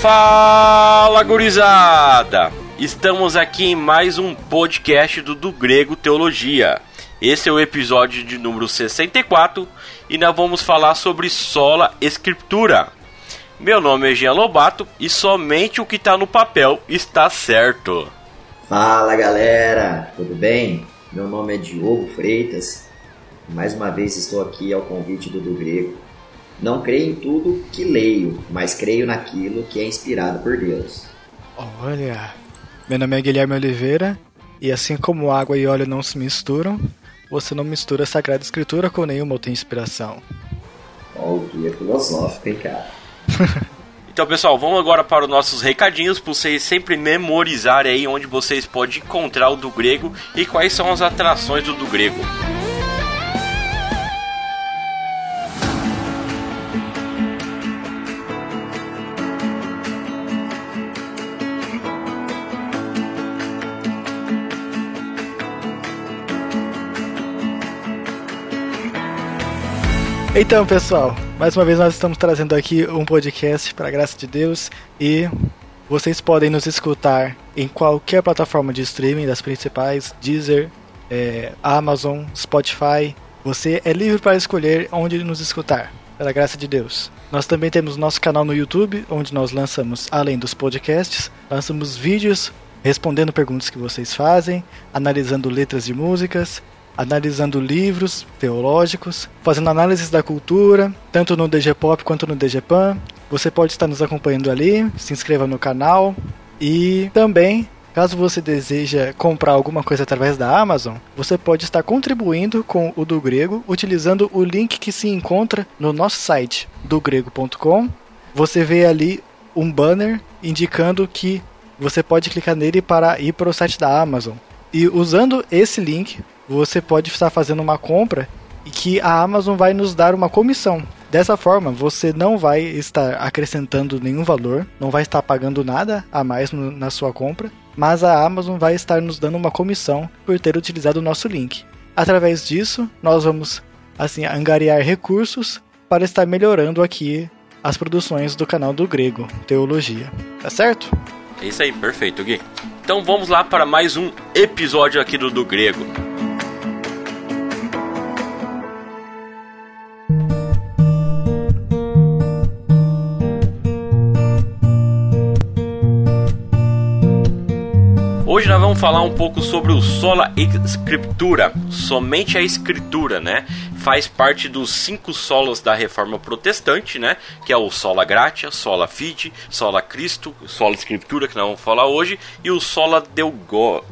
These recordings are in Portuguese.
Fala gurizada! Estamos aqui em mais um podcast do Do Grego Teologia. Esse é o episódio de número 64 e nós vamos falar sobre sola escritura. Meu nome é Jean Lobato e somente o que está no papel está certo. Fala galera, tudo bem? Meu nome é Diogo Freitas. Mais uma vez estou aqui ao convite do Do Grego não creio em tudo que leio, mas creio naquilo que é inspirado por Deus. Olha, meu nome é Guilherme Oliveira e assim como água e óleo não se misturam, você não mistura a Sagrada Escritura com nenhuma outra inspiração. Ó, oh, que é filosófico, hein, cara? Então, pessoal, vamos agora para os nossos recadinhos para vocês sempre memorizarem aí onde vocês podem encontrar o do grego e quais são as atrações do do grego. Então, pessoal, mais uma vez nós estamos trazendo aqui um podcast para graça de Deus e vocês podem nos escutar em qualquer plataforma de streaming das principais, Deezer, é, Amazon, Spotify. Você é livre para escolher onde nos escutar, pela graça de Deus. Nós também temos nosso canal no YouTube, onde nós lançamos, além dos podcasts, lançamos vídeos respondendo perguntas que vocês fazem, analisando letras de músicas, analisando livros teológicos, fazendo análises da cultura, tanto no DG Pop quanto no DG Pan. Você pode estar nos acompanhando ali, se inscreva no canal e também Caso você deseja comprar alguma coisa através da Amazon, você pode estar contribuindo com o do Grego utilizando o link que se encontra no nosso site dogrego.com. Você vê ali um banner indicando que você pode clicar nele para ir para o site da Amazon. E usando esse link, você pode estar fazendo uma compra e que a Amazon vai nos dar uma comissão. Dessa forma, você não vai estar acrescentando nenhum valor, não vai estar pagando nada a mais no, na sua compra, mas a Amazon vai estar nos dando uma comissão por ter utilizado o nosso link. Através disso, nós vamos assim angariar recursos para estar melhorando aqui as produções do canal do Grego Teologia. Tá certo? É isso aí, perfeito, Gui. Então vamos lá para mais um episódio aqui do do Grego. Hoje nós vamos falar um pouco sobre o sola escritura, somente a escritura, né? Faz parte dos cinco solos da Reforma Protestante, né? Que é o sola gratia, sola fide, sola Cristo, sola escritura que nós vamos falar hoje e o sola deu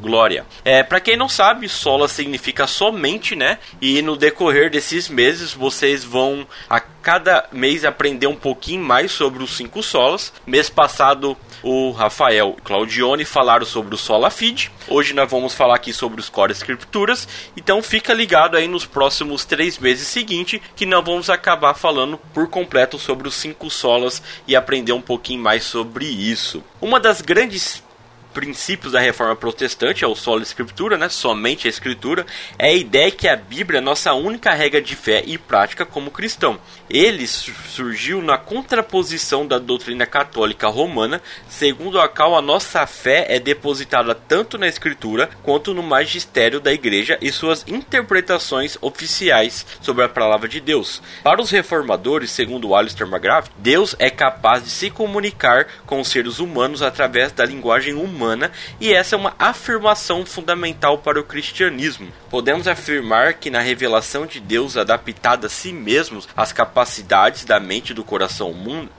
glória. É, para quem não sabe, sola significa somente, né? E no decorrer desses meses vocês vão a cada mês aprender um pouquinho mais sobre os cinco solas. Mês passado o Rafael e Claudione falaram sobre o Sola Fide. Hoje nós vamos falar aqui sobre os Core Escrituras. Então fica ligado aí nos próximos três meses seguintes que nós vamos acabar falando por completo sobre os cinco solas e aprender um pouquinho mais sobre isso. Uma das grandes princípios da reforma protestante, é o solo escritura, né? somente a escritura, é a ideia que a Bíblia é nossa única regra de fé e prática como cristão. Ele surgiu na contraposição da doutrina católica romana, segundo a qual a nossa fé é depositada tanto na escritura quanto no magistério da igreja e suas interpretações oficiais sobre a palavra de Deus. Para os reformadores, segundo Alistair McGrath, Deus é capaz de se comunicar com os seres humanos através da linguagem humana humana, e essa é uma afirmação fundamental para o cristianismo. Podemos afirmar que na revelação de Deus adaptada a si mesmos às capacidades da mente e do coração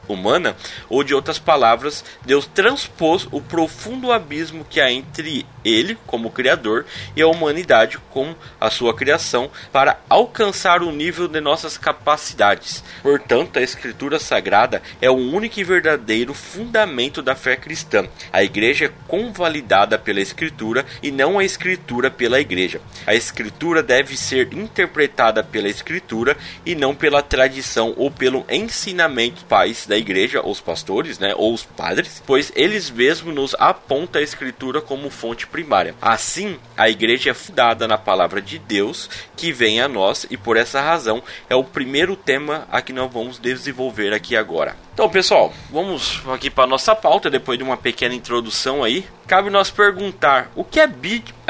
humana, ou de outras palavras, Deus transpôs o profundo abismo que há entre ele, como Criador, e a humanidade, com a sua criação, para alcançar o nível de nossas capacidades. Portanto, a Escritura Sagrada é o único e verdadeiro fundamento da fé cristã. A Igreja é convalidada pela Escritura e não a Escritura pela Igreja. A Escritura deve ser interpretada pela Escritura e não pela tradição ou pelo ensinamento pais da Igreja, os pastores, né, ou os padres, pois eles mesmos nos apontam a Escritura como fonte primária. Assim, a Igreja é fundada na palavra de Deus que vem a nós e por essa razão é o primeiro tema a que nós vamos desenvolver aqui agora. Então, pessoal, vamos aqui para nossa pauta depois de uma pequena introdução aí. Cabe nós perguntar o que a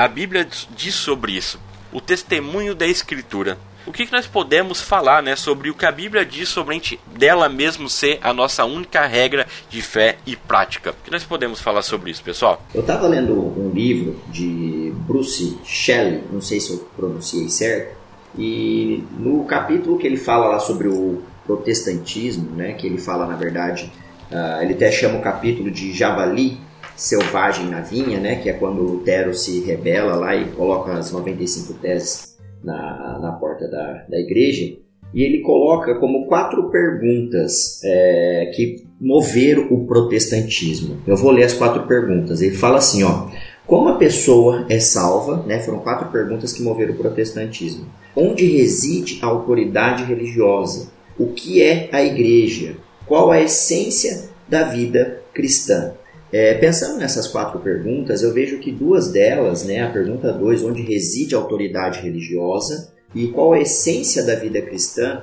Bíblia diz sobre isso, o testemunho da Escritura. O que, que nós podemos falar né, sobre o que a Bíblia diz sobre dela mesmo ser a nossa única regra de fé e prática? O que nós podemos falar sobre isso, pessoal? Eu estava lendo um livro de Bruce Shelley, não sei se eu pronunciei certo, e no capítulo que ele fala lá sobre o protestantismo, né, que ele fala na verdade, uh, ele até chama o capítulo de Javali selvagem na vinha, né, que é quando Lutero se rebela lá e coloca as 95 teses na, na porta da, da igreja. E ele coloca como quatro perguntas é, que moveram o protestantismo. Eu vou ler as quatro perguntas. Ele fala assim, ó. Como a pessoa é salva? Né? Foram quatro perguntas que moveram o protestantismo. Onde reside a autoridade religiosa? O que é a igreja? Qual a essência da vida cristã? É, pensando nessas quatro perguntas, eu vejo que duas delas, né, a pergunta 2, onde reside a autoridade religiosa, e qual a essência da vida cristã,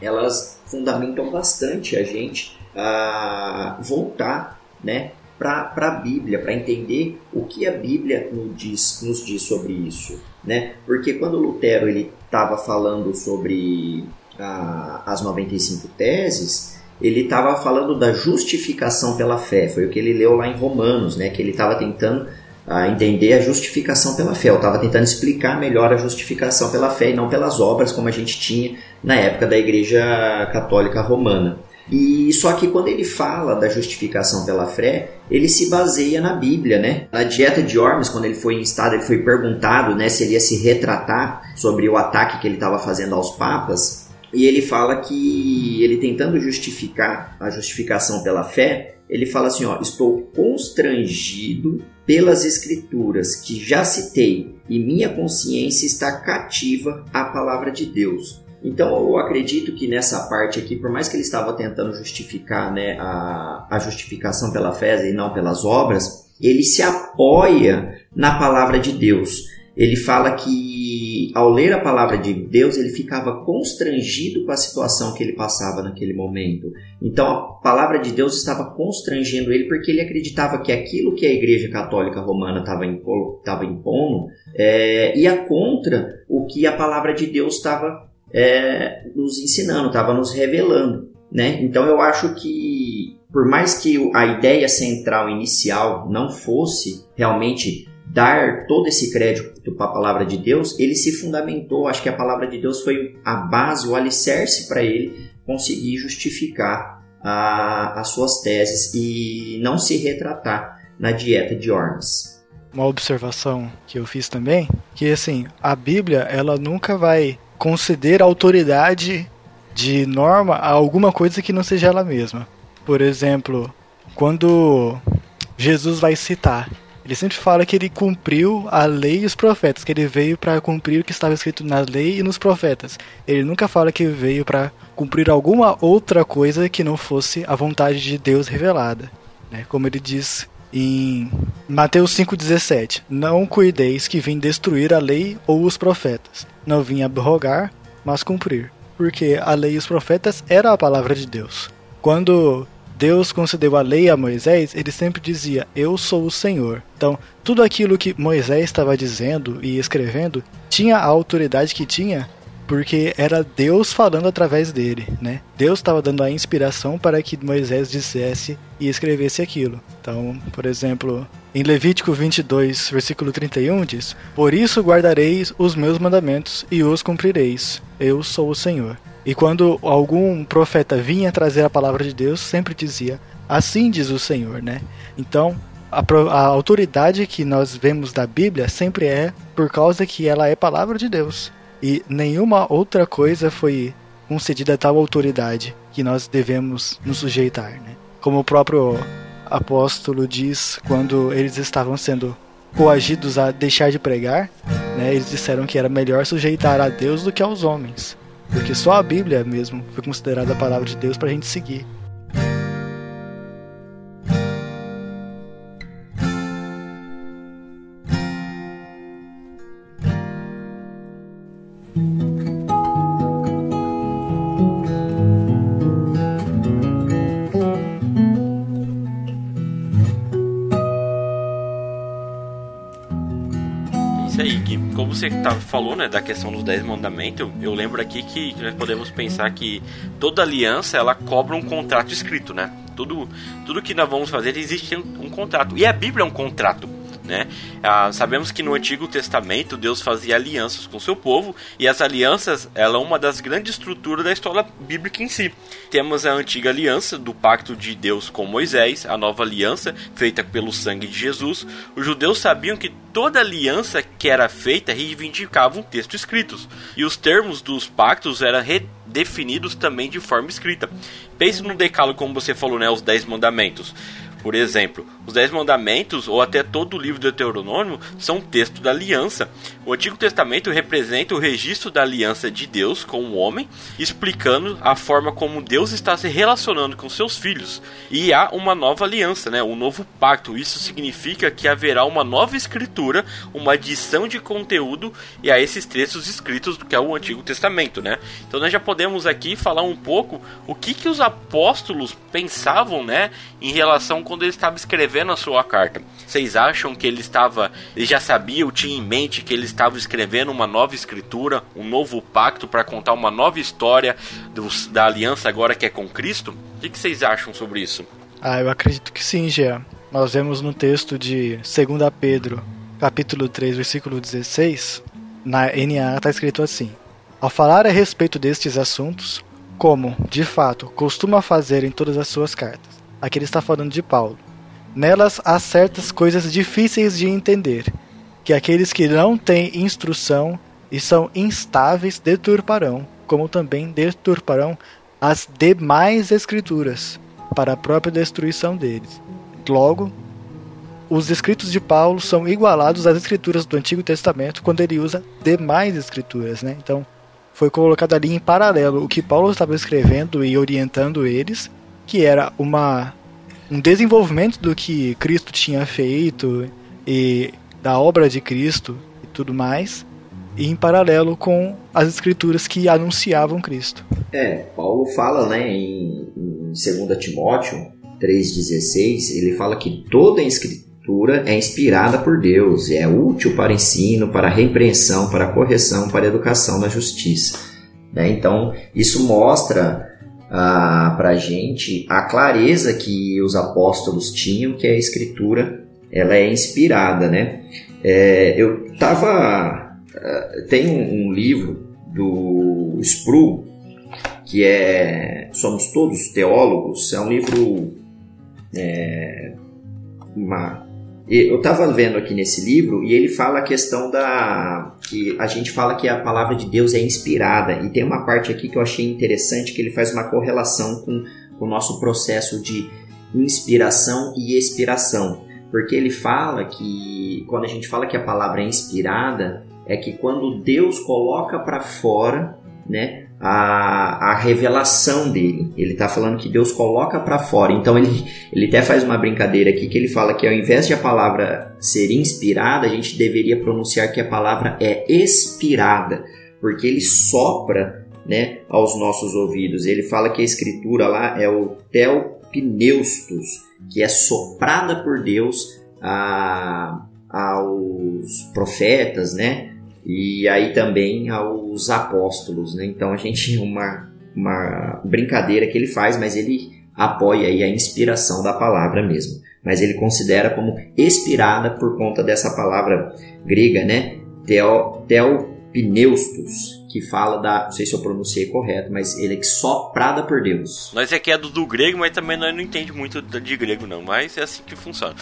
elas fundamentam bastante a gente a voltar né, para a Bíblia, para entender o que a Bíblia nos diz, nos diz sobre isso. Né? Porque quando Lutero estava falando sobre a, as 95 teses, ele estava falando da justificação pela fé. Foi o que ele leu lá em Romanos, né? que ele estava tentando a entender a justificação pela fé. Eu estava tentando explicar melhor a justificação pela fé e não pelas obras, como a gente tinha na época da Igreja Católica Romana. E só que quando ele fala da justificação pela fé, ele se baseia na Bíblia, né? Na dieta de Ormes, quando ele foi instado, ele foi perguntado, né, se ele ia se retratar sobre o ataque que ele estava fazendo aos papas, e ele fala que ele tentando justificar a justificação pela fé, ele fala assim, ó, estou constrangido pelas escrituras que já citei e minha consciência está cativa à palavra de Deus. Então eu acredito que nessa parte aqui, por mais que ele estava tentando justificar né, a, a justificação pela fé e não pelas obras, ele se apoia na palavra de Deus. Ele fala que ao ler a palavra de Deus ele ficava constrangido com a situação que ele passava naquele momento. Então a palavra de Deus estava constrangendo ele porque ele acreditava que aquilo que a Igreja Católica Romana estava impondo é, ia contra o que a palavra de Deus estava é, nos ensinando, estava nos revelando. Né? Então eu acho que, por mais que a ideia central inicial não fosse realmente dar todo esse crédito para a palavra de Deus, ele se fundamentou. Acho que a palavra de Deus foi a base, o alicerce para ele conseguir justificar a, as suas teses e não se retratar na dieta de Ormes. Uma observação que eu fiz também, que assim, a Bíblia ela nunca vai conceder autoridade de norma a alguma coisa que não seja ela mesma. Por exemplo, quando Jesus vai citar, ele sempre fala que ele cumpriu a lei e os profetas, que ele veio para cumprir o que estava escrito na lei e nos profetas. Ele nunca fala que veio para cumprir alguma outra coisa que não fosse a vontade de Deus revelada. Né? Como ele diz em Mateus 5,17: Não cuideis que vim destruir a lei ou os profetas. Não vim abrogar, mas cumprir. Porque a lei e os profetas era a palavra de Deus. Quando Deus concedeu a lei a Moisés, ele sempre dizia: Eu sou o Senhor. Então, tudo aquilo que Moisés estava dizendo e escrevendo tinha a autoridade que tinha porque era Deus falando através dele, né? Deus estava dando a inspiração para que Moisés dissesse e escrevesse aquilo. Então, por exemplo, em Levítico 22, versículo 31 diz: Por isso guardareis os meus mandamentos e os cumprireis. Eu sou o Senhor. E quando algum profeta vinha trazer a palavra de Deus, sempre dizia: Assim diz o Senhor, né? Então, a, a, autoridade que nós vemos da Bíblia sempre é por causa que ela é palavra de Deus e nenhuma outra coisa foi concedida a tal autoridade que nós devemos nos sujeitar, né? Como o próprio apóstolo diz quando eles estavam sendo coagidos a deixar de pregar, né, eles disseram que era melhor sujeitar a Deus do que aos homens, porque só a Bíblia mesmo foi considerada a palavra de Deus para a gente seguir. Tá, falou, né, da questão dos dez mandamentos, eu lembro aqui que nós podemos pensar que toda aliança ela cobra um contrato escrito, né? Tudo, tudo que nós vamos fazer existe um, um contrato. E a Bíblia é um contrato né? Ah, sabemos que no Antigo Testamento Deus fazia alianças com seu povo e as alianças ela é uma das grandes estruturas da história bíblica em si. Temos a antiga aliança do pacto de Deus com Moisés, a nova aliança feita pelo sangue de Jesus. Os judeus sabiam que toda aliança que era feita reivindicava um texto escrito e os termos dos pactos eram redefinidos também de forma escrita. Pense no decálogo como você falou, né, os dez mandamentos. Por exemplo, os Dez Mandamentos ou até todo o livro do Deuteronômio são texto da aliança. O Antigo Testamento representa o registro da aliança de Deus com o homem, explicando a forma como Deus está se relacionando com seus filhos. E há uma nova aliança, né? um novo pacto. Isso significa que haverá uma nova escritura, uma adição de conteúdo e a esses textos escritos que é o Antigo Testamento. Né? Então nós já podemos aqui falar um pouco o que, que os apóstolos pensavam né, em relação com quando ele estava escrevendo a sua carta. Vocês acham que ele estava, ele já sabia, ou tinha em mente que ele estava escrevendo uma nova escritura, um novo pacto para contar uma nova história do, da aliança agora que é com Cristo? O que, que vocês acham sobre isso? Ah, eu acredito que sim, Jean. Nós vemos no texto de 2 Pedro, capítulo 3, versículo 16, na NA está escrito assim: Ao falar a respeito destes assuntos, como, de fato, costuma fazer em todas as suas cartas, Aqui ele está falando de Paulo. Nelas há certas coisas difíceis de entender, que aqueles que não têm instrução e são instáveis deturparão, como também deturparão as demais escrituras, para a própria destruição deles. Logo, os escritos de Paulo são igualados às escrituras do Antigo Testamento quando ele usa demais escrituras, né? Então, foi colocado ali em paralelo o que Paulo estava escrevendo e orientando eles que era uma um desenvolvimento do que Cristo tinha feito e da obra de Cristo e tudo mais, e em paralelo com as escrituras que anunciavam Cristo. É, Paulo fala, né, em, em 2 Timóteo 3:16, ele fala que toda a escritura é inspirada por Deus, é útil para ensino, para repreensão, para correção, para educação na justiça. Né? Então, isso mostra ah, para a gente a clareza que os apóstolos tinham que a escritura ela é inspirada, né? É, eu tava uh, tem um, um, livro do Spru que é somos todos teólogos é um livro é, uma eu estava vendo aqui nesse livro e ele fala a questão da. que a gente fala que a palavra de Deus é inspirada. E tem uma parte aqui que eu achei interessante que ele faz uma correlação com, o nosso processo de inspiração e expiração. Porque ele fala que quando a gente fala que a palavra é inspirada, é que quando Deus coloca para fora, né, a, a revelação dele. Ele está falando que Deus coloca para fora. Então ele, ele até faz uma brincadeira aqui que ele fala que ao invés de a palavra ser inspirada, a gente deveria pronunciar que a palavra é expirada, porque ele sopra né, aos nossos ouvidos. Ele fala que a escritura lá é o telpneustos, que é soprada por Deus a, aos profetas, né? E aí também aos apóstolos, né? Então a gente uma uma brincadeira que ele faz, mas ele apoia aí a inspiração da palavra mesmo. Mas ele considera como expirada por conta dessa palavra grega, né? Theo, theopneustos, que fala da, não sei se eu pronunciei correto, mas ele é soprada por Deus. Nós aqui é do, do grego, mas também nós não entende muito de grego não, mas é assim que funciona.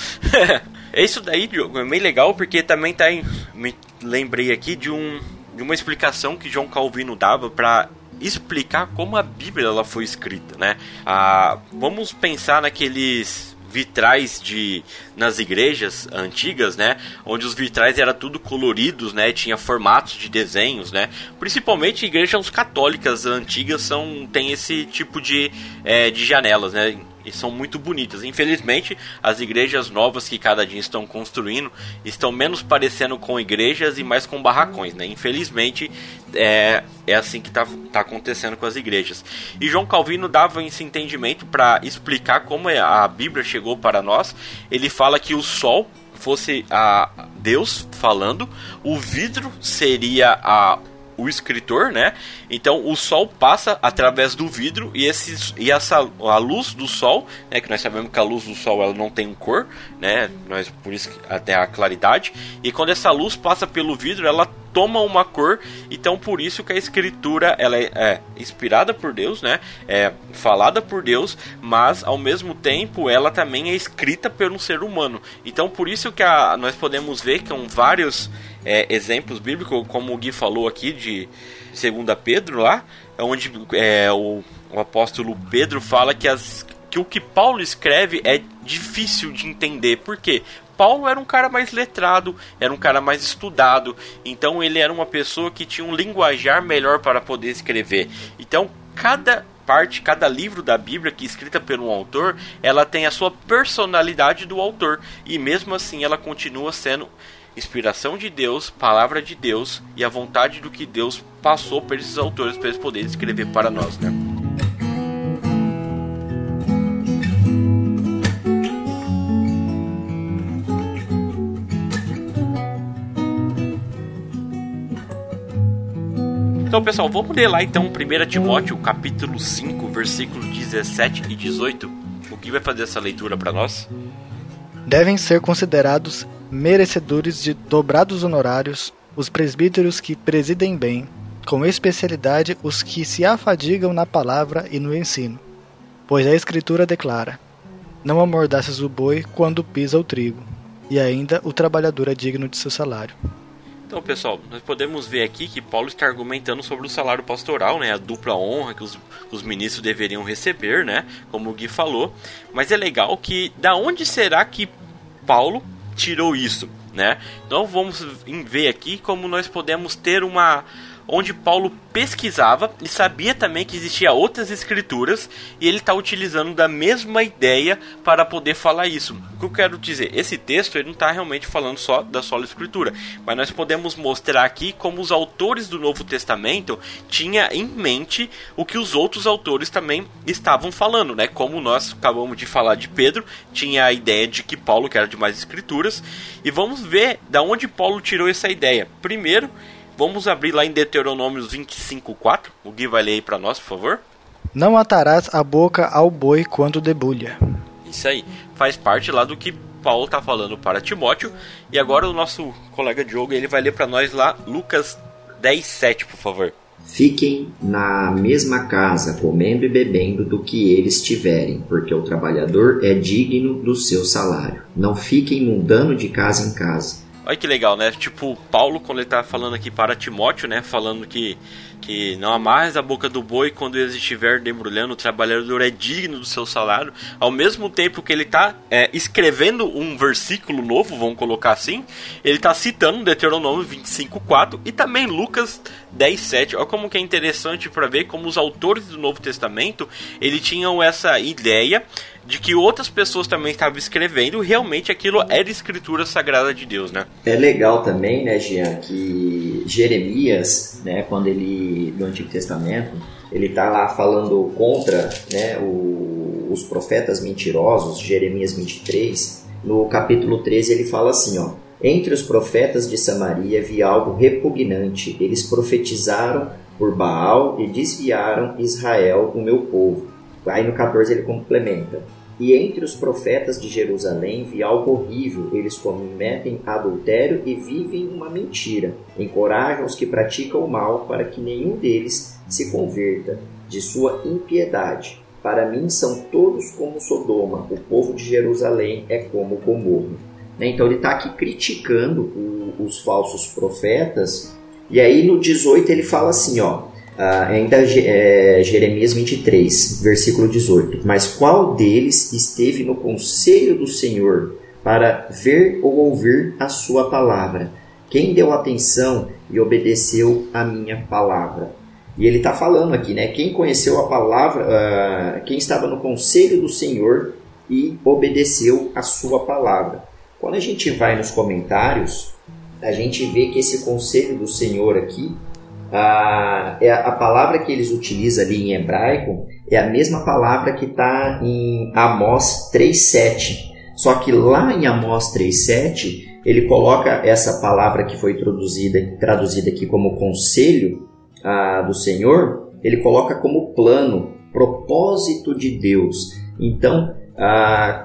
é isso daí, Diogo, é bem legal porque também tá em, me lembrei aqui de um de uma explicação que João Calvino dava para explicar como a Bíblia ela foi escrita, né? Ah, vamos pensar naqueles vitrais de nas igrejas antigas, né? Onde os vitrais eram tudo coloridos, né? Tinha formatos de desenhos, né? Principalmente igrejas católicas antigas são tem esse tipo de, é, de janelas, né? E são muito bonitas. Infelizmente, as igrejas novas que cada dia estão construindo estão menos parecendo com igrejas e mais com barracões, né? Infelizmente, é, é assim que está tá acontecendo com as igrejas. E João Calvino dava esse entendimento para explicar como é, a Bíblia chegou para nós. Ele fala que o sol fosse a Deus falando, o vidro seria a o escritor, né? Então o sol passa através do vidro e, esse, e essa, a luz do sol, né? Que nós sabemos que a luz do sol ela não tem cor, né? Nós, por isso até a claridade. E quando essa luz passa pelo vidro, ela toma uma cor. Então por isso que a escritura ela é, é inspirada por Deus, né? É falada por Deus, mas ao mesmo tempo ela também é escrita por um ser humano. Então por isso que a, nós podemos ver que são vários é, exemplos bíblicos, como o Gui falou aqui de 2 Pedro lá, onde é, o, o apóstolo Pedro fala que, as, que o que Paulo escreve é difícil de entender. Por quê? Paulo era um cara mais letrado, era um cara mais estudado, então ele era uma pessoa que tinha um linguajar melhor para poder escrever. Então, cada parte, cada livro da Bíblia que é escrita um autor, ela tem a sua personalidade do autor e mesmo assim ela continua sendo inspiração de Deus, palavra de Deus e a vontade do que Deus passou para esses autores para eles poderem escrever para nós, né? Então, pessoal, vamos ler lá então 1 Timóteo, capítulo 5, versículos 17 e 18. O que vai fazer essa leitura para nós? Devem ser considerados merecedores de dobrados honorários os presbíteros que presidem bem, com especialidade os que se afadigam na palavra e no ensino. Pois a Escritura declara: Não amordaças o boi quando pisa o trigo, e ainda o trabalhador é digno de seu salário. Então, pessoal, nós podemos ver aqui que Paulo está argumentando sobre o salário pastoral, né, a dupla honra que os, os ministros deveriam receber, né, como o Gui falou. Mas é legal que da onde será que Paulo tirou isso, né? Então vamos ver aqui como nós podemos ter uma onde Paulo pesquisava e sabia também que existia outras escrituras e ele está utilizando da mesma ideia para poder falar isso. O que eu quero dizer, esse texto ele não está realmente falando só da sola escritura, mas nós podemos mostrar aqui como os autores do Novo Testamento tinham em mente o que os outros autores também estavam falando, né? Como nós acabamos de falar de Pedro, tinha a ideia de que Paulo que era de mais escrituras e vamos ver da onde Paulo tirou essa ideia. Primeiro, Vamos abrir lá em Deuteronômios 25:4. O Gui vai ler aí para nós, por favor. Não atarás a boca ao boi quando debulha. Isso aí. Faz parte lá do que Paulo está falando para Timóteo. E agora o nosso colega Diogo ele vai ler para nós lá Lucas 10:7, por favor. Fiquem na mesma casa, comendo e bebendo do que eles tiverem, porque o trabalhador é digno do seu salário. Não fiquem mudando de casa em casa Olha que legal, né? Tipo, Paulo, quando ele tá falando aqui para Timóteo, né? Falando que, que não amarres a boca do boi quando ele estiver dembrulhando, o trabalhador é digno do seu salário. Ao mesmo tempo que ele tá é, escrevendo um versículo novo, vamos colocar assim, ele tá citando Deuteronômio 25.4 e também Lucas 10.7. Olha como que é interessante para ver como os autores do Novo Testamento, ele tinham essa ideia de que outras pessoas também estavam escrevendo, realmente aquilo era escritura sagrada de Deus, né? É legal também, né, Jean, que Jeremias, né, quando ele, no Antigo Testamento, ele está lá falando contra né, o, os profetas mentirosos, Jeremias 23, no capítulo 13 ele fala assim, ó, entre os profetas de Samaria vi algo repugnante, eles profetizaram por Baal e desviaram Israel, o meu povo. Aí no 14 ele complementa: E entre os profetas de Jerusalém vi algo horrível: eles cometem adultério e vivem uma mentira. Encorajam os que praticam o mal para que nenhum deles se converta de sua impiedade. Para mim são todos como Sodoma, o povo de Jerusalém é como Gomorra. Né, então ele está aqui criticando os falsos profetas, e aí no 18 ele fala assim: ó, Ah, ainda é, Jeremias 23, versículo 18. Mas qual deles esteve no conselho do Senhor para ver ou ouvir a sua palavra? Quem deu atenção e obedeceu a minha palavra? E ele está falando aqui, né? Quem conheceu a palavra, uh, quem estava no conselho do Senhor e obedeceu a sua palavra. Quando a gente vai nos comentários, a gente vê que esse conselho do Senhor aqui a, é a palavra que eles utilizam ali em hebraico é a mesma palavra que está em Amós 3.7. Só que lá em Amós 3.7, ele coloca essa palavra que foi traduzida, traduzida aqui como conselho ah, do Senhor, ele coloca como plano, propósito de Deus. Então,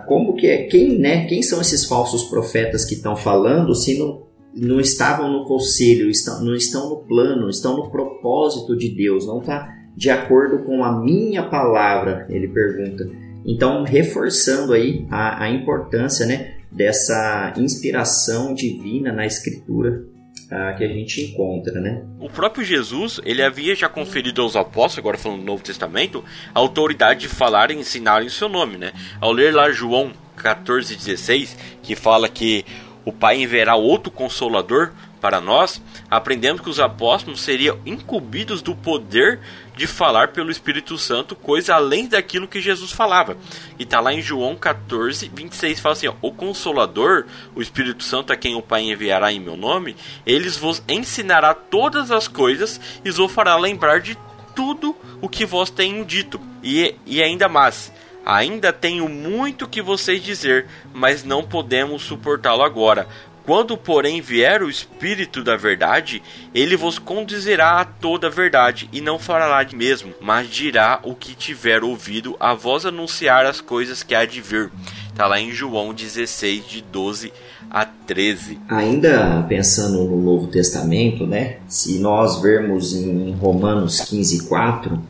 como que é, quem, né, quem são esses falsos profetas que estão falando se não não estavam no conselho, estão, não estão no plano, estão no propósito de Deus, não está de acordo com a minha palavra, ele pergunta. Então, reforçando aí a, a importância né, dessa inspiração divina na Escritura uh, que a gente encontra, né? O próprio Jesus, ele havia já conferido aos apóstolos, agora falando do Novo Testamento, a autoridade de falar e ensinar em seu nome, né? Ao ler lá João 14,16, que fala que o Pai enviará outro consolador para nós, aprendemos que os apóstolos seriam incumbidos do poder de falar pelo Espírito Santo coisa além daquilo que Jesus falava. E está lá em João 14, 26, fala assim: ó, O Consolador, o Espírito Santo, a quem o Pai enviará em meu nome, eles vos ensinará todas as coisas e vos fará lembrar de tudo o que vós tenho dito. E, e ainda mais Ainda tenho muito que vocês dizer, mas não podemos suportá-lo agora. Quando, porém, vier o Espírito da Verdade, ele vos conduzirá a toda a verdade, e não falará de mesmo, mas dirá o que tiver ouvido, a vós anunciar as coisas que há de vir. Está lá em João 16, de 12 a 13. Ainda pensando no Novo Testamento, né? Se nós vermos em Romanos 15, 4,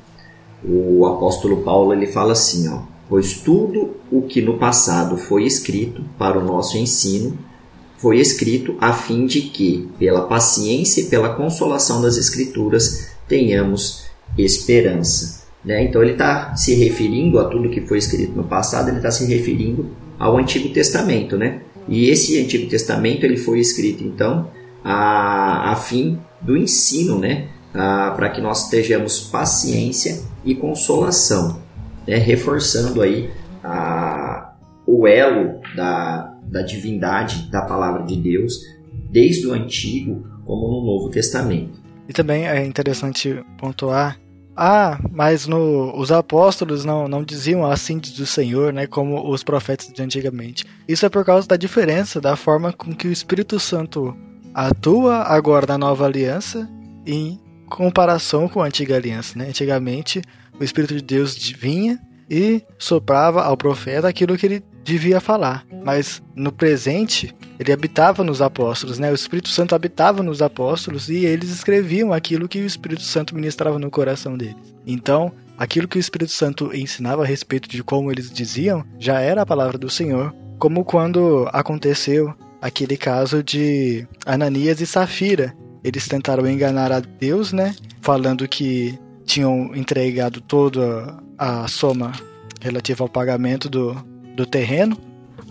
o apóstolo Paulo ele fala assim, ó pois tudo o que no passado foi escrito para o nosso ensino foi escrito a fim de que, pela paciência e pela consolação das Escrituras, tenhamos esperança. Né? Então ele está se referindo a tudo que foi escrito no passado, ele está se referindo ao Antigo Testamento, né? E esse Antigo Testamento ele foi escrito então a, a fim do ensino, né? Para que nós estejamos paciência e consolação né, reforçando aí a, o elo da, da divindade da palavra de Deus, desde o Antigo como no Novo Testamento. E também é interessante pontuar ah, mas no, os apóstolos não, não diziam assim do Senhor, né, como os profetas de antigamente. Isso é por causa da diferença da forma com que o Espírito Santo atua agora na nova aliança em comparação com a antiga aliança. Né? Antigamente, o Espírito de Deus vinha e soprava ao profeta aquilo que ele devia falar. Mas no presente, ele habitava nos apóstolos, né? O Espírito Santo habitava nos apóstolos e eles escreviam aquilo que o Espírito Santo ministrava no coração deles. Então, aquilo que o Espírito Santo ensinava a respeito de como eles diziam já era a palavra do Senhor, como quando aconteceu aquele caso de Ananias e Safira. Eles tentaram enganar a Deus, né? Falando que tinham entregado toda a soma relativa ao pagamento do, do terreno,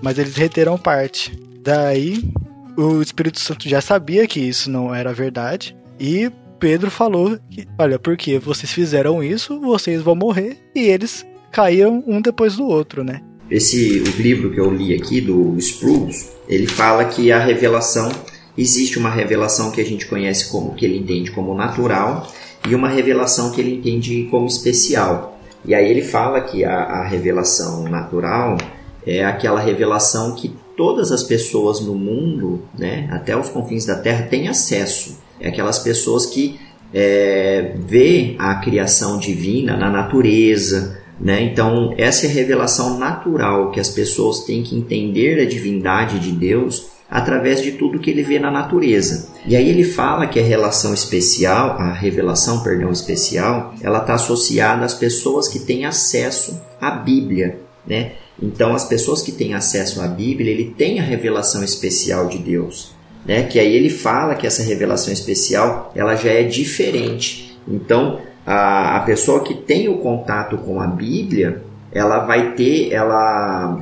mas eles reteram parte. Daí o Espírito Santo já sabia que isso não era verdade e Pedro falou que, olha, porque vocês fizeram isso, vocês vão morrer e eles caíram um depois do outro, né? Esse o livro que eu li aqui do Spruce, ele fala que a revelação existe uma revelação que a gente conhece como que ele entende como natural e uma revelação que ele entende como especial. E aí ele fala que a, a revelação natural é aquela revelação que todas as pessoas no mundo, né, até os confins da Terra, têm acesso. É aquelas pessoas que é, vê a criação divina na natureza, né? Então essa é a revelação natural que as pessoas têm que entender a divindade de Deus através de tudo que ele vê na natureza. E aí ele fala que a relação especial, a revelação, perdão, especial, ela está associada às pessoas que têm acesso à Bíblia, né? Então as pessoas que têm acesso à Bíblia, ele tem a revelação especial de Deus, né? Que aí ele fala que essa revelação especial, ela já é diferente. Então, a, a pessoa que tem o contato com a Bíblia, ela vai ter, ela,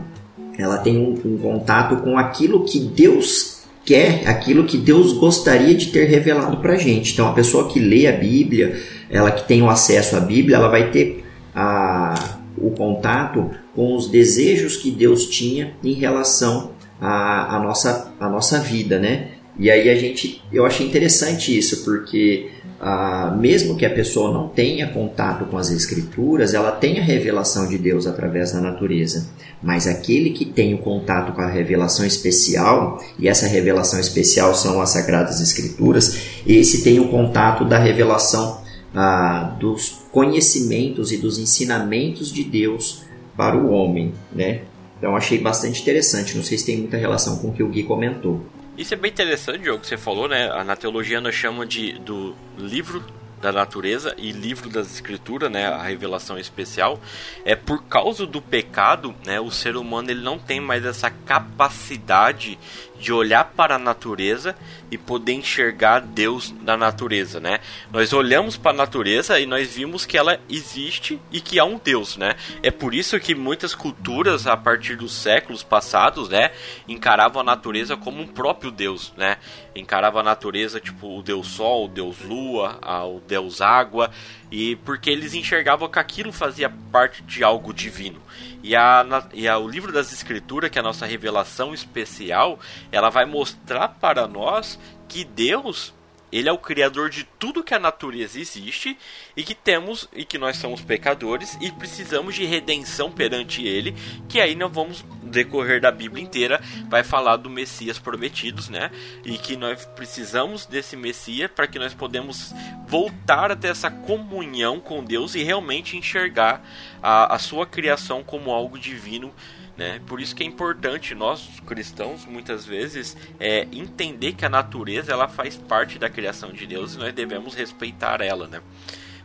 ela tem um, um contato com aquilo que Deus quer, aquilo que Deus gostaria de ter revelado para a gente. Então, a pessoa que lê a Bíblia, ela que tem o acesso à Bíblia, ela vai ter a, o contato com os desejos que Deus tinha em relação à, à, nossa, à nossa vida, né? E aí a gente, eu achei interessante isso, porque ah, mesmo que a pessoa não tenha contato com as escrituras, ela tem a revelação de Deus através da natureza. Mas aquele que tem o contato com a revelação especial, e essa revelação especial são as sagradas escrituras, esse tem o contato da revelação ah, dos conhecimentos e dos ensinamentos de Deus para o homem, né? Então achei bastante interessante. Não sei se tem muita relação com o que o Gui comentou. Isso é bem interessante, Diogo, que você falou, né? Na teologia nós chamamos de do livro da natureza e livro das escrituras, né, a revelação especial, é por causa do pecado, né, o ser humano ele não tem mais essa capacidade de olhar para a natureza e poder enxergar Deus na natureza, né? Nós olhamos para a natureza e nós vimos que ela existe e que há um Deus, né? É por isso que muitas culturas a partir dos séculos passados, né, encaravam a natureza como um próprio Deus, né? Encaravam a natureza tipo o Deus Sol, o Deus Lua, o Deus Água, e porque eles enxergavam que aquilo fazia parte de algo divino. E, a, e a, o livro das Escrituras, que é a nossa revelação especial, ela vai mostrar para nós que Deus ele é o criador de tudo que a natureza existe e que temos e que nós somos pecadores e precisamos de redenção perante ele, que aí nós vamos decorrer da Bíblia inteira vai falar do Messias prometidos, né? E que nós precisamos desse Messias para que nós podemos voltar até essa comunhão com Deus e realmente enxergar a, a sua criação como algo divino né? Por isso que é importante nós cristãos muitas vezes é, entender que a natureza ela faz parte da criação de Deus e nós devemos respeitar ela, né?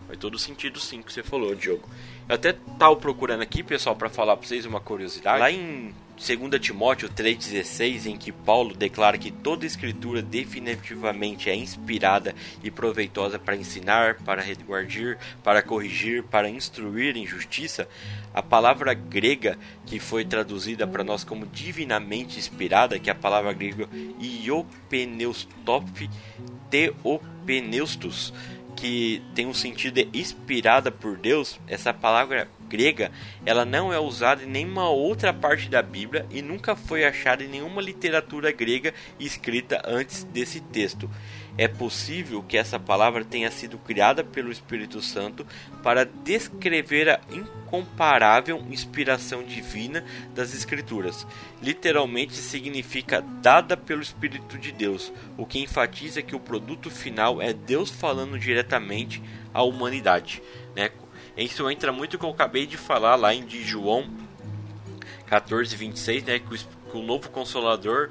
Faz todo sentido sim que você falou, Diogo. Eu até tava procurando aqui, pessoal, para falar para vocês uma curiosidade. Lá em 2 Timóteo 3,16, em que Paulo declara que toda escritura definitivamente é inspirada e proveitosa para ensinar, para reguardir, para corrigir, para instruir em justiça, a palavra grega que foi traduzida para nós como divinamente inspirada, que é a palavra grega iopeneustoph teopeneustos, que tem um sentido de inspirada por Deus, essa palavra grega, ela não é usada em nenhuma outra parte da Bíblia e nunca foi achada em nenhuma literatura grega escrita antes desse texto. É possível que essa palavra tenha sido criada pelo Espírito Santo para descrever a incomparável inspiração divina das Escrituras. Literalmente significa dada pelo Espírito de Deus, o que enfatiza que o produto final é Deus falando diretamente à humanidade. Né? Isso entra muito com o que eu acabei de falar lá em João 14, 26, né? que o novo Consolador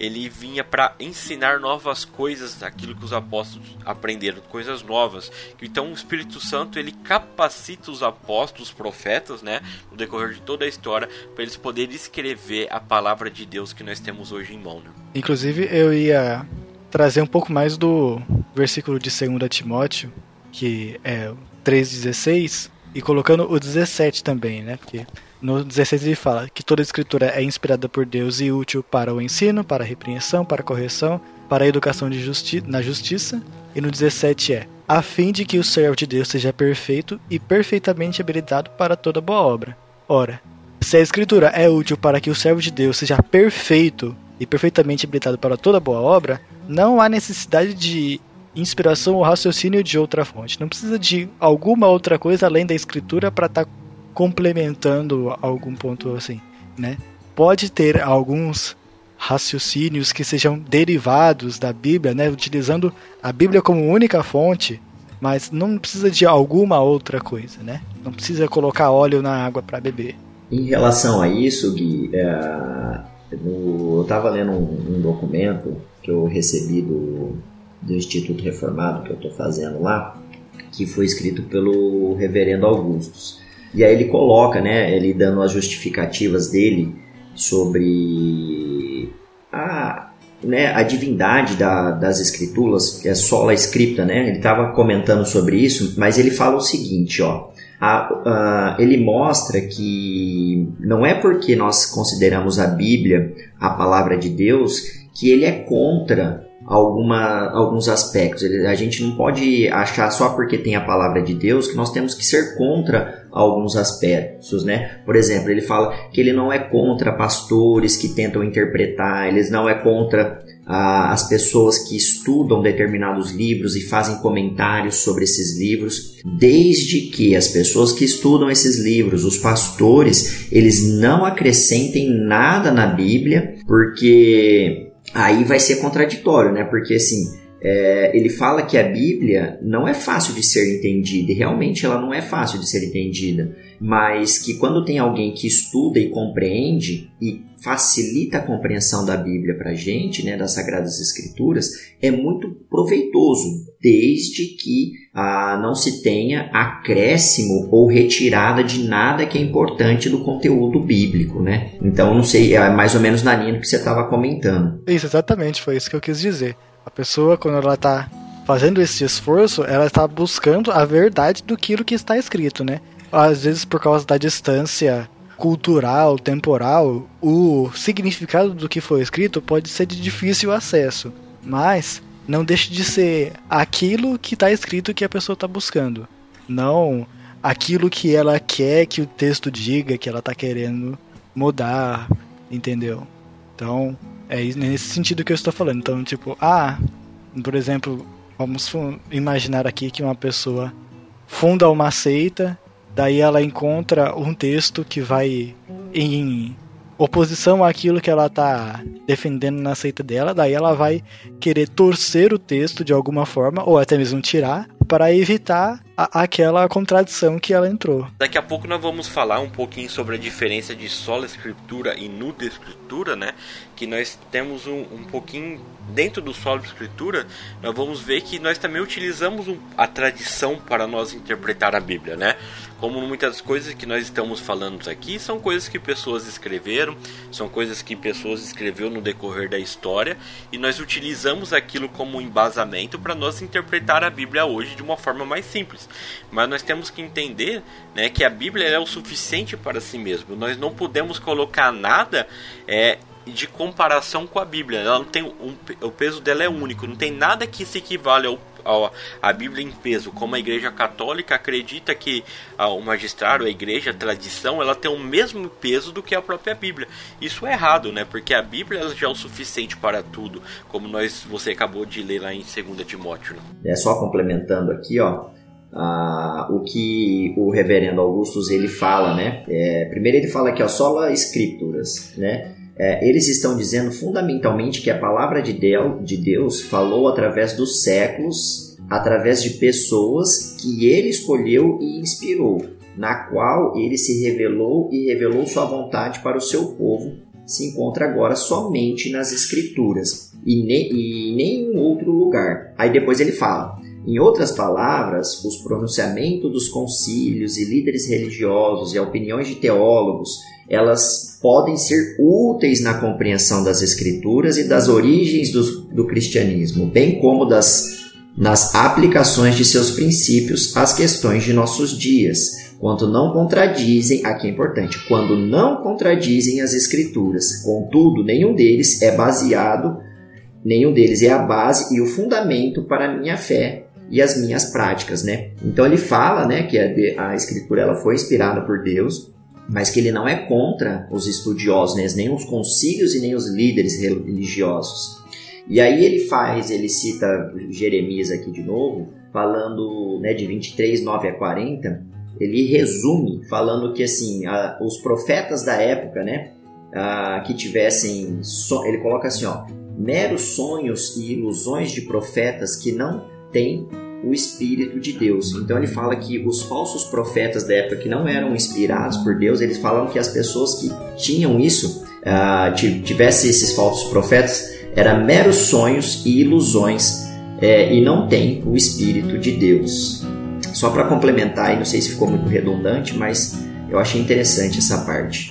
ele vinha para ensinar novas coisas daquilo que os apóstolos aprenderam, coisas novas. Então o Espírito Santo ele capacita os apóstolos, os profetas, né, no decorrer de toda a história, para eles poderem escrever a palavra de Deus que nós temos hoje em mão. Né? Inclusive eu ia trazer um pouco mais do versículo de 2 Timóteo, que é 3:16, e colocando o 17 também, né? Porque no 16 ele fala que toda escritura é inspirada por Deus e útil para o ensino, para a repreensão, para a correção, para a educação de justi na justiça. E no 17 é: a fim de que o servo de Deus seja perfeito e perfeitamente habilitado para toda boa obra. Ora, se a escritura é útil para que o servo de Deus seja perfeito e perfeitamente habilitado para toda boa obra, não há necessidade de inspiração ou raciocínio de outra fonte. Não precisa de alguma outra coisa além da escritura para estar tá complementando algum ponto assim, né? Pode ter alguns raciocínios que sejam derivados da Bíblia, né, utilizando a Bíblia como única fonte, mas não precisa de alguma outra coisa, né? Não precisa colocar óleo na água para beber. Em relação a isso, Gui, é, no, eu estava lendo um, um, documento que eu recebi do, do Instituto Reformado que eu estou fazendo lá, que foi escrito pelo Reverendo Augustus. E aí ele coloca, né, ele dando as justificativas dele sobre a, né, a divindade da, das escrituras, que é sola scripta, né? Ele estava comentando sobre isso, mas ele fala o seguinte, ó. A, a, ele mostra que não é porque nós consideramos a Bíblia a palavra de Deus que ele é contra alguma, alguns aspectos. A gente não pode achar só porque tem a palavra de Deus que nós temos que ser contra alguns aspectos, né? Por exemplo, ele fala que ele não é contra pastores que tentam interpretar, ele não é contra ah, as pessoas que estudam determinados livros e fazem comentários sobre esses livros, desde que as pessoas que estudam esses livros, os pastores, eles não acrescentem nada na Bíblia, porque aí vai ser contraditório, né? Porque assim, é, ele fala que a Bíblia não é fácil de ser entendida, e realmente ela não é fácil de ser entendida, mas que quando tem alguém que estuda e compreende e facilita a compreensão da Bíblia para a gente, né, das Sagradas Escrituras, é muito proveitoso, desde que ah, não se tenha acréscimo ou retirada de nada que é importante do conteúdo bíblico, né? Então, não sei, é mais ou menos na linha do que você estava comentando. Isso, exatamente, foi isso que eu quis dizer. A pessoa, quando ela está fazendo esse esforço, ela está buscando a verdade do que está escrito, né? Às vezes, por causa da distância cultural, temporal, o significado do que foi escrito pode ser de difícil acesso, mas não deixe de ser aquilo que está escrito que a pessoa está buscando, não aquilo que ela quer que o texto diga, que ela está querendo mudar, entendeu? Então, é nesse sentido que eu estou falando. Então, tipo, ah, por exemplo, vamos imaginar aqui que uma pessoa funda uma seita Daí ela encontra um texto que vai em oposição àquilo que ela está defendendo na seita dela, daí ela vai querer torcer o texto de alguma forma, ou até mesmo tirar, para evitar a, aquela contradição que ela entrou. Daqui a pouco nós vamos falar um pouquinho sobre a diferença de sola escritura e nuda escritura, né? Que nós temos um, um pouquinho dentro do solo escritura, nós vamos ver que nós também utilizamos a tradição para nós interpretar a Bíblia, né? Como muitas coisas que nós estamos falando aqui são coisas que pessoas escreveram, são coisas que pessoas escreveu no decorrer da história e nós utilizamos aquilo como embasamento para nós interpretar a Bíblia hoje de uma forma mais simples. Mas nós temos que entender, né, que a Bíblia é o suficiente para si mesmo. Nós não podemos colocar nada é, de comparação com a Bíblia. Ela não tem um, o peso dela é único, não tem nada que se equivale ao, a Bíblia em peso. Como a Igreja Católica acredita que o magistrado, a Igreja, a tradição, ela tem o mesmo peso do que a própria Bíblia. Isso é errado, né? Porque a Bíblia já é o suficiente para tudo, como nós você acabou de ler lá em 2 Timóteo. Né? É só complementando aqui, ó. O que o reverendo Augustus ele fala, né? É, primeiro ele fala aqui, ó, sola escrituras, né? É, eles estão dizendo fundamentalmente que a palavra de Deus falou através dos séculos, através de pessoas que ele escolheu e inspirou, na qual ele se revelou e revelou sua vontade para o seu povo, se encontra agora somente nas Escrituras e, e em nenhum outro lugar. Aí depois ele fala. Em outras palavras, os pronunciamentos dos concílios e líderes religiosos e opiniões de teólogos elas podem ser úteis na compreensão das escrituras e das origens do, do cristianismo, bem como das nas aplicações de seus princípios às questões de nossos dias, quando não contradizem, aqui é importante, quando não contradizem as escrituras. Contudo, nenhum deles é baseado, nenhum deles é a base e o fundamento para a minha fé e as minhas práticas, né? Então ele fala, né, que a, a escritura ela foi inspirada por Deus, mas que ele não é contra os estudiosos, né? nem os concílios e nem os líderes religiosos. E aí ele faz, ele cita Jeremias aqui de novo, falando né, de 23, 9 a 40, ele resume falando que assim, a, os profetas da época, né, a, que tivessem, so, ele coloca assim, ó, meros sonhos e ilusões de profetas que não têm o Espírito de Deus. Então ele fala que os falsos profetas da época que não eram inspirados por Deus, eles falam que as pessoas que tinham isso, uh, tivessem esses falsos profetas, eram meros sonhos e ilusões é, e não tem o Espírito de Deus. Só para complementar, e não sei se ficou muito redundante, mas eu achei interessante essa parte.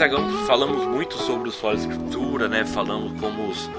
Nós falamos muito sobre o solo escritura, né? Falamos como os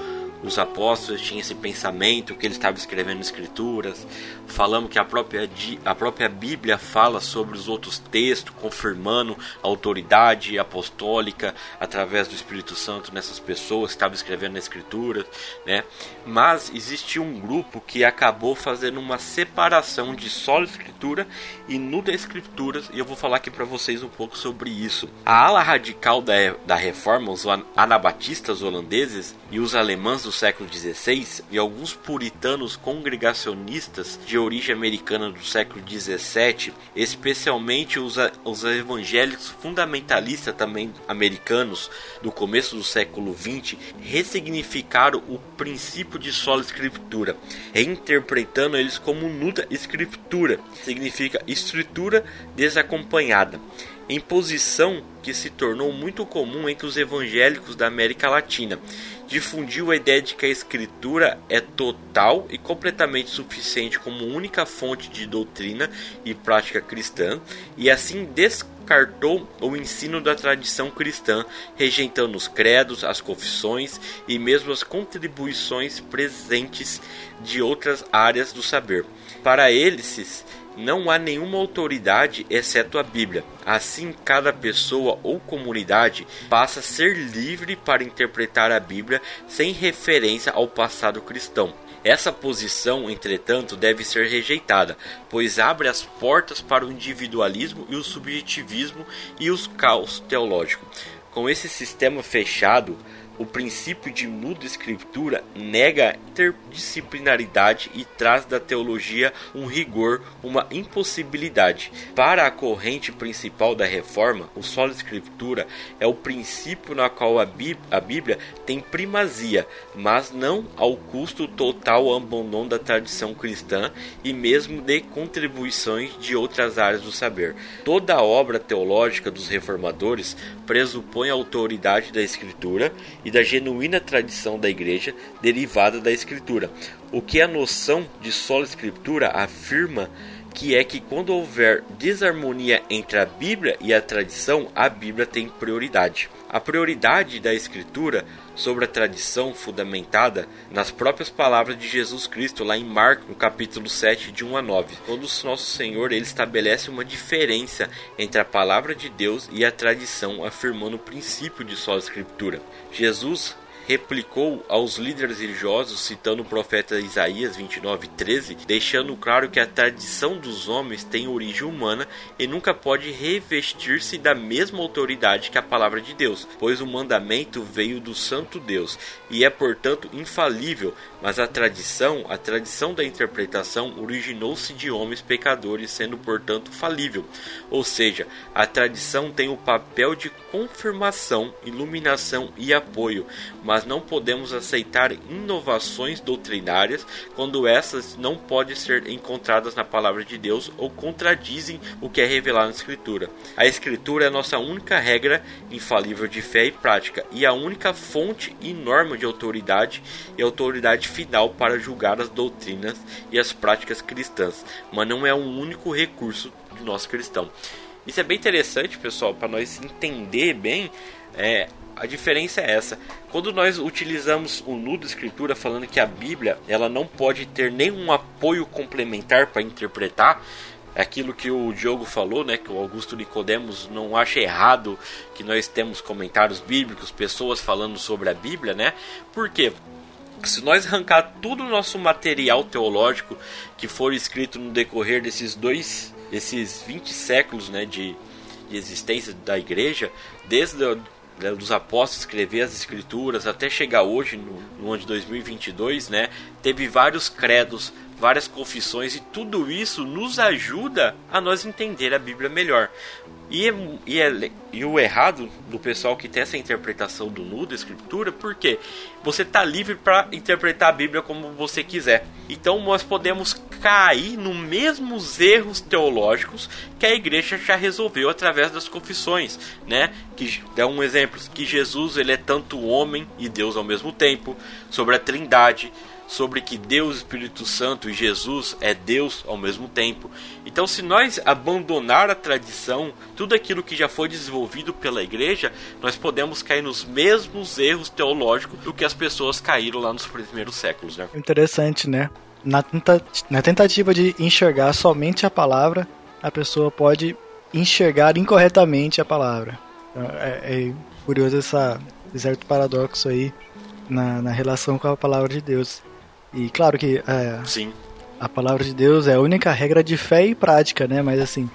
os apóstolos tinham esse pensamento que ele estava escrevendo escrituras. Falamos que a própria, a própria Bíblia fala sobre os outros textos, confirmando a autoridade apostólica através do Espírito Santo nessas pessoas que estavam escrevendo a escritura, né? Mas existia um grupo que acabou fazendo uma separação de solo escritura e nuda escritura, e eu vou falar aqui para vocês um pouco sobre isso. A ala radical da, da reforma, os anabatistas holandeses e os alemães do século XVI e alguns puritanos congregacionistas de origem americana do século XVII, especialmente os, os evangélicos fundamentalistas também americanos do começo do século XX, ressignificaram o princípio de sola escritura, reinterpretando eles como nuda escritura, significa estrutura desacompanhada em posição que se tornou muito comum entre os evangélicos da América Latina. Difundiu a ideia de que a escritura é total e completamente suficiente como única fonte de doutrina e prática cristã, e assim descartou o ensino da tradição cristã, rejeitando os credos, as confissões e mesmo as contribuições presentes de outras áreas do saber. Para eles, não há nenhuma autoridade exceto a Bíblia. Assim, cada pessoa ou comunidade passa a ser livre para interpretar a Bíblia sem referência ao passado cristão. Essa posição, entretanto, deve ser rejeitada, pois abre as portas para o individualismo e o subjetivismo e os caos teológico. Com esse sistema fechado, o princípio de muda escritura nega interdisciplinaridade e traz da teologia um rigor, uma impossibilidade. Para a corrente principal da reforma, o solo escritura é o princípio na qual a, a Bíblia tem primazia, mas não ao custo total abandono da tradição cristã e mesmo de contribuições de outras áreas do saber. Toda a obra teológica dos reformadores pressupõe a autoridade da escritura e da genuína tradição da Igreja derivada da Escritura. O que a noção de sola Escritura afirma que é que quando houver desarmonia entre a Bíblia e a tradição, a Bíblia tem prioridade. A prioridade da Escritura sobre a tradição fundamentada nas próprias palavras de Jesus Cristo, lá em Marcos, no capítulo 7, de 1 a 9. Quando nosso Senhor ele estabelece uma diferença entre a palavra de Deus e a tradição, afirmando o princípio de só Escritura. Jesus replicou aos líderes religiosos, citando o profeta Isaías 29:13, deixando claro que a tradição dos homens tem origem humana e nunca pode revestir-se da mesma autoridade que a palavra de Deus, pois o mandamento veio do Santo Deus e é portanto infalível, mas a tradição, a tradição da interpretação originou-se de homens pecadores, sendo portanto falível. Ou seja, a tradição tem o papel de confirmação, iluminação e apoio, mas mas não podemos aceitar inovações doutrinárias quando essas não podem ser encontradas na palavra de Deus ou contradizem o que é revelado na Escritura. A Escritura é a nossa única regra infalível de fé e prática e a única fonte e norma de autoridade e autoridade final para julgar as doutrinas e as práticas cristãs, mas não é um único recurso do nosso cristão. Isso é bem interessante, pessoal, para nós entender bem é, a diferença é essa. Quando nós utilizamos o nudo escritura falando que a Bíblia ela não pode ter nenhum apoio complementar para interpretar, aquilo que o Diogo falou, né, que o Augusto Nicodemos não acha errado que nós temos comentários bíblicos, pessoas falando sobre a Bíblia, né? Por quê? Se nós arrancar todo o nosso material teológico que for escrito no decorrer desses dois, esses 20 séculos, né, de, de existência da igreja, desde dos apóstolos escrever as escrituras até chegar hoje no, no ano de 2022, né? Teve vários credos, várias confissões e tudo isso nos ajuda a nós entender a Bíblia melhor. E, é, e, é, e o errado do pessoal que tem essa interpretação do nudo da escritura, porque você está livre para interpretar a Bíblia como você quiser. Então nós podemos cair nos mesmos erros teológicos que a igreja já resolveu através das confissões, né? Que dá um exemplo que Jesus ele é tanto homem e Deus ao mesmo tempo, sobre a Trindade, sobre que Deus, Espírito Santo e Jesus é Deus ao mesmo tempo. Então, se nós abandonar a tradição, tudo aquilo que já foi desenvolvido pela igreja, nós podemos cair nos mesmos erros teológicos do que as pessoas caíram lá nos primeiros séculos. Né? Interessante, né? Na, na tentativa de enxergar somente a palavra, a pessoa pode enxergar incorretamente a palavra. Então, é, é curioso essa, esse certo paradoxo aí na, na relação com a palavra de Deus. E claro que é, Sim. a palavra de Deus é a única regra de fé e prática, né? Mas assim,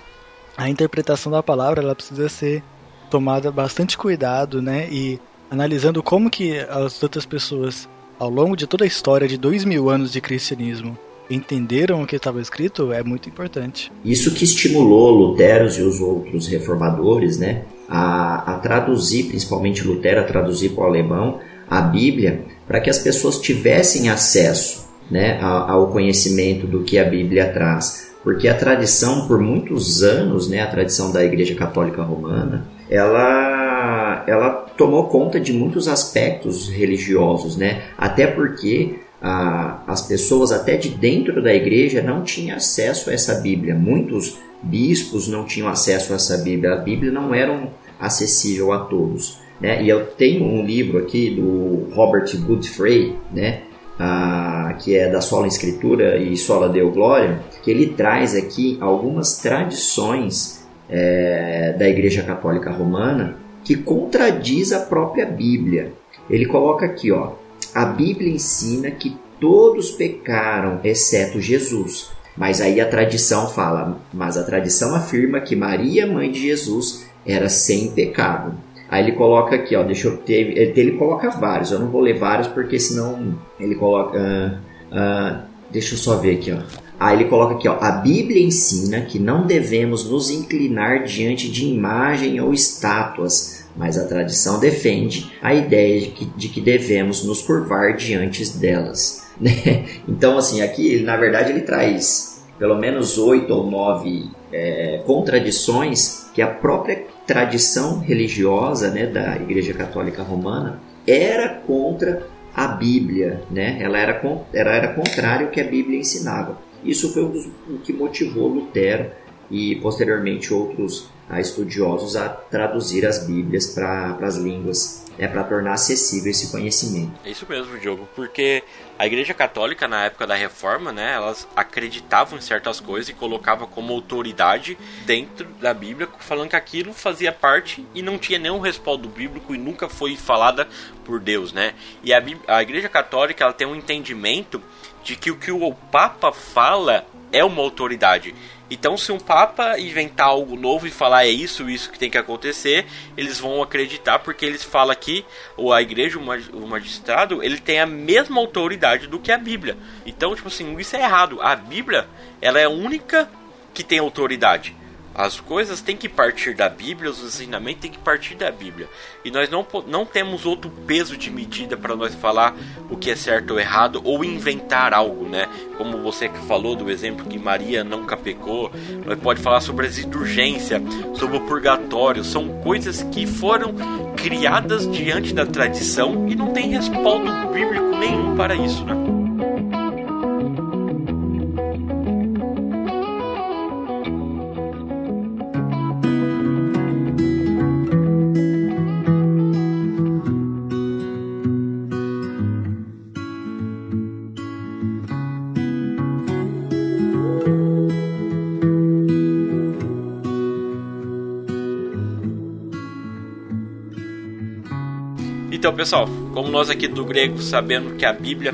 a interpretação da palavra ela precisa ser tomada bastante cuidado, né? E analisando como que as outras pessoas, ao longo de toda a história de dois mil anos de cristianismo, entenderam o que estava escrito é muito importante. Isso que estimulou Lutero e os outros reformadores, né, a, a traduzir, principalmente Lutero, a traduzir para o alemão a Bíblia, para que as pessoas tivessem acesso né, ao conhecimento do que a Bíblia traz. Porque a tradição, por muitos anos, né, a tradição da Igreja Católica Romana, ela, ela tomou conta de muitos aspectos religiosos, né? até porque a, as pessoas até de dentro da igreja não tinham acesso a essa Bíblia. Muitos bispos não tinham acesso a essa Bíblia. A Bíblia não era acessível a todos. Né? E eu tenho um livro aqui do Robert Godfrey, né? Ah, que é da Sola Escritura e Sola Deu Glória, que ele traz aqui algumas tradições é, da Igreja Católica Romana que contradiz a própria Bíblia. Ele coloca aqui, ó, a Bíblia ensina que todos pecaram, exceto Jesus. Mas aí a tradição fala, mas a tradição afirma que Maria, mãe de Jesus, era sem pecado. Aí ele coloca aqui, ó, deixa eu ter, ele, coloca vários, eu não vou ler vários porque senão ele coloca, uh, uh, deixa eu só ver aqui, ó. Aí ele coloca aqui, ó, a Bíblia ensina que não devemos nos inclinar diante de imagem ou estátuas, mas a tradição defende a ideia de que, de que devemos nos curvar diante delas. Né? Então, assim, aqui, na verdade, ele traz pelo menos oito ou nove é, contradições que a própria tradição religiosa né, da Igreja Católica Romana era contra a Bíblia, né? ela, era, ela era contrária ao que a Bíblia ensinava. Isso foi o que motivou Lutero e posteriormente outros a estudiosos a traduzir as Bíblias para as línguas, né, para tornar acessível esse conhecimento. É isso mesmo, Diogo, porque a Igreja Católica na época da Reforma, né, elas acreditavam em certas coisas e colocavam como autoridade dentro da Bíblia, falando que aquilo fazia parte e não tinha nenhum respaldo bíblico e nunca foi falada por Deus, né? E a, a Igreja Católica ela tem um entendimento de que o que o Papa fala é uma autoridade. Então, se um papa inventar algo novo e falar é isso, isso que tem que acontecer, eles vão acreditar porque eles falam que ou a igreja, o magistrado, ele tem a mesma autoridade do que a Bíblia. Então, tipo assim, isso é errado. A Bíblia, ela é a única que tem autoridade. As coisas têm que partir da Bíblia, os ensinamentos têm que partir da Bíblia. E nós não, não temos outro peso de medida para nós falar o que é certo ou errado ou inventar algo, né? Como você que falou do exemplo que Maria nunca pecou, nós pode falar sobre as indulgências, sobre o purgatório, são coisas que foram criadas diante da tradição e não tem respaldo bíblico nenhum para isso, né? Pessoal, como nós aqui do grego sabemos que a Bíblia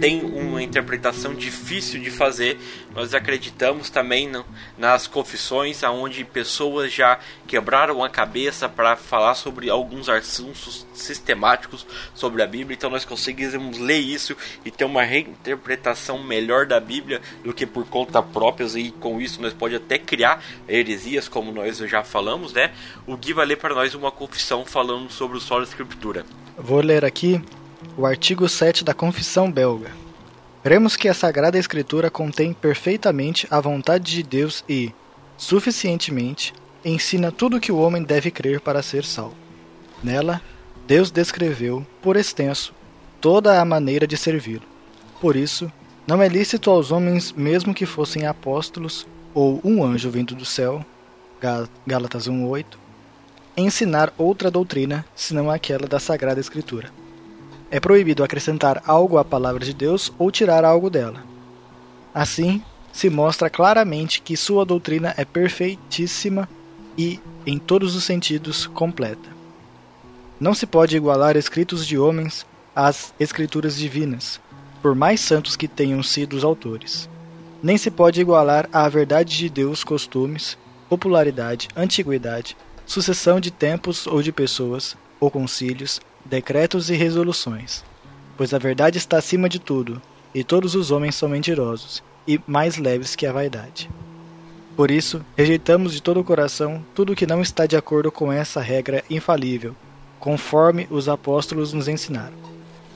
tem interpretação difícil de fazer, nós acreditamos também no, nas confissões, aonde pessoas já quebraram a cabeça para falar sobre alguns assuntos sistemáticos sobre a Bíblia, então nós conseguimos ler isso e ter uma reinterpretação melhor da Bíblia do que por conta própria, e com isso nós pode até criar heresias, como nós já falamos, né? O Gui vai ler para nós uma confissão falando sobre o solo escritura. Vou ler aqui o artigo 7 da Confissão Belga. Cremos que a Sagrada Escritura contém perfeitamente a vontade de Deus e, suficientemente, ensina tudo o que o homem deve crer para ser salvo. Nela, Deus descreveu, por extenso, toda a maneira de servi-lo. Por isso, não é lícito aos homens, mesmo que fossem apóstolos ou um anjo vindo do céu, Gálatas 1:8, ensinar outra doutrina senão aquela da Sagrada Escritura. É proibido acrescentar algo à palavra de Deus ou tirar algo dela. Assim, se mostra claramente que sua doutrina é perfeitíssima e, em todos os sentidos, completa. Não se pode igualar escritos de homens às escrituras divinas, por mais santos que tenham sido os autores. Nem se pode igualar à verdade de Deus costumes, popularidade, antiguidade, sucessão de tempos ou de pessoas, ou concílios, decretos e resoluções. Pois a verdade está acima de tudo, e todos os homens são mentirosos, e mais leves que a vaidade. Por isso, rejeitamos de todo o coração tudo que não está de acordo com essa regra infalível, conforme os apóstolos nos ensinaram.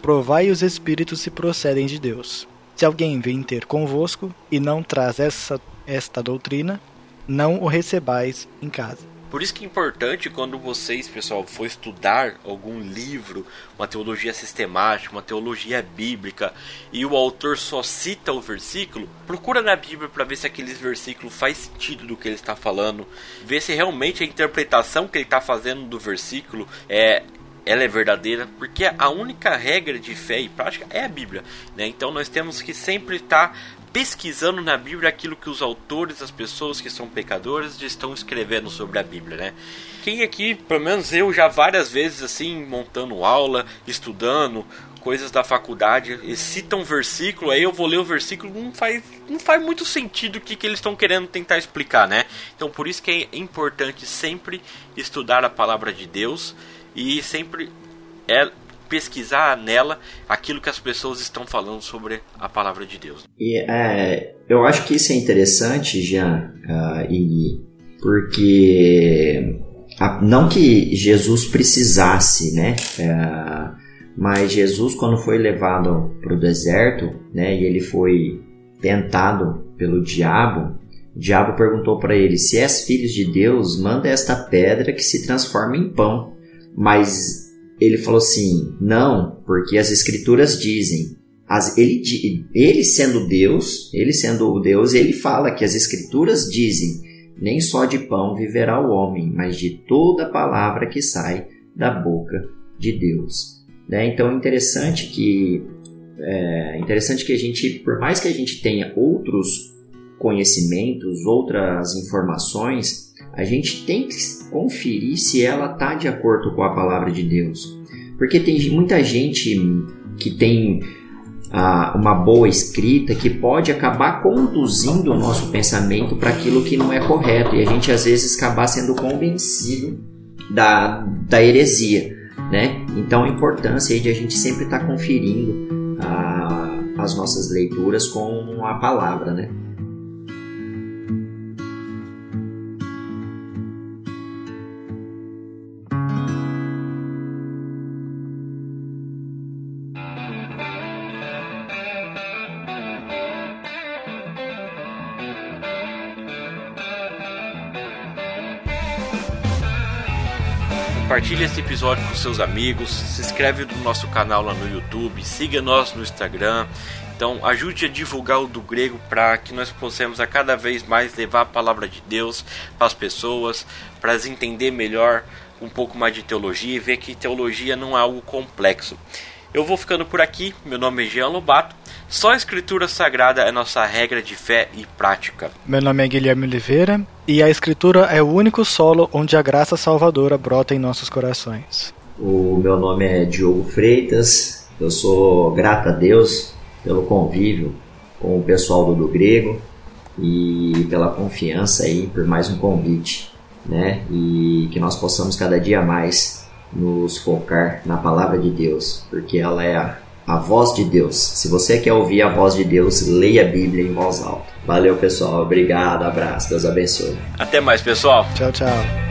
Provai os espíritos se procedem de Deus. Se alguém vem ter convosco e não traz essa, esta doutrina, não o recebais em casa. Por isso que é importante quando vocês, pessoal, for estudar algum livro, uma teologia sistemática, uma teologia bíblica, e o autor só cita o versículo, procura na Bíblia para ver se aquele versículo faz sentido do que ele está falando, ver se realmente a interpretação que ele está fazendo do versículo é ela é verdadeira, porque a única regra de fé e prática é a Bíblia. Né? Então nós temos que sempre estar tá pesquisando na Bíblia aquilo que os autores, as pessoas que são pecadores, estão escrevendo sobre a Bíblia. Né? Quem aqui, pelo menos eu já várias vezes assim, montando aula, estudando, coisas da faculdade, e cita um versículo, aí eu vou ler o versículo, não faz, não faz muito sentido o que, que eles estão querendo tentar explicar, né? Então por isso que é importante sempre estudar a palavra de Deus e sempre é pesquisar nela aquilo que as pessoas estão falando sobre a palavra de Deus. E é, eu acho que isso é interessante, Jean, uh, e porque a, não que Jesus precisasse, né? Uh, mas Jesus, quando foi levado para o deserto, né, e ele foi tentado pelo diabo, o diabo perguntou para ele: Se és filho de Deus, manda esta pedra que se transforma em pão. Mas ele falou assim: não, porque as escrituras dizem. As, ele, ele sendo Deus, ele sendo o Deus, ele fala que as escrituras dizem: nem só de pão viverá o homem, mas de toda palavra que sai da boca de Deus. Né? Então é interessante que é interessante que a gente, por mais que a gente tenha outros conhecimentos, outras informações, a gente tem que conferir se ela está de acordo com a palavra de Deus. Porque tem muita gente que tem ah, uma boa escrita que pode acabar conduzindo o nosso pensamento para aquilo que não é correto e a gente às vezes acabar sendo convencido da, da heresia. Né? Então a importância de a gente sempre estar tá conferindo ah, as nossas leituras com a palavra. Né? Compartilhe esse episódio com seus amigos, se inscreve no nosso canal lá no YouTube, siga nós no Instagram. Então ajude a divulgar o do grego para que nós possamos a cada vez mais levar a palavra de Deus para as pessoas, para elas entender melhor um pouco mais de teologia e ver que teologia não é algo complexo. Eu vou ficando por aqui, meu nome é Jean Lobato. Só a escritura sagrada é nossa regra de fé e prática. Meu nome é Guilherme Oliveira e a escritura é o único solo onde a graça salvadora brota em nossos corações. O meu nome é Diogo Freitas. Eu sou grato a Deus pelo convívio com o pessoal do, do Grego e pela confiança aí por mais um convite, né? E que nós possamos cada dia mais nos focar na palavra de Deus, porque ela é a a voz de Deus. Se você quer ouvir a voz de Deus, leia a Bíblia em voz alta. Valeu, pessoal. Obrigado. Abraço. Deus abençoe. Até mais, pessoal. Tchau, tchau.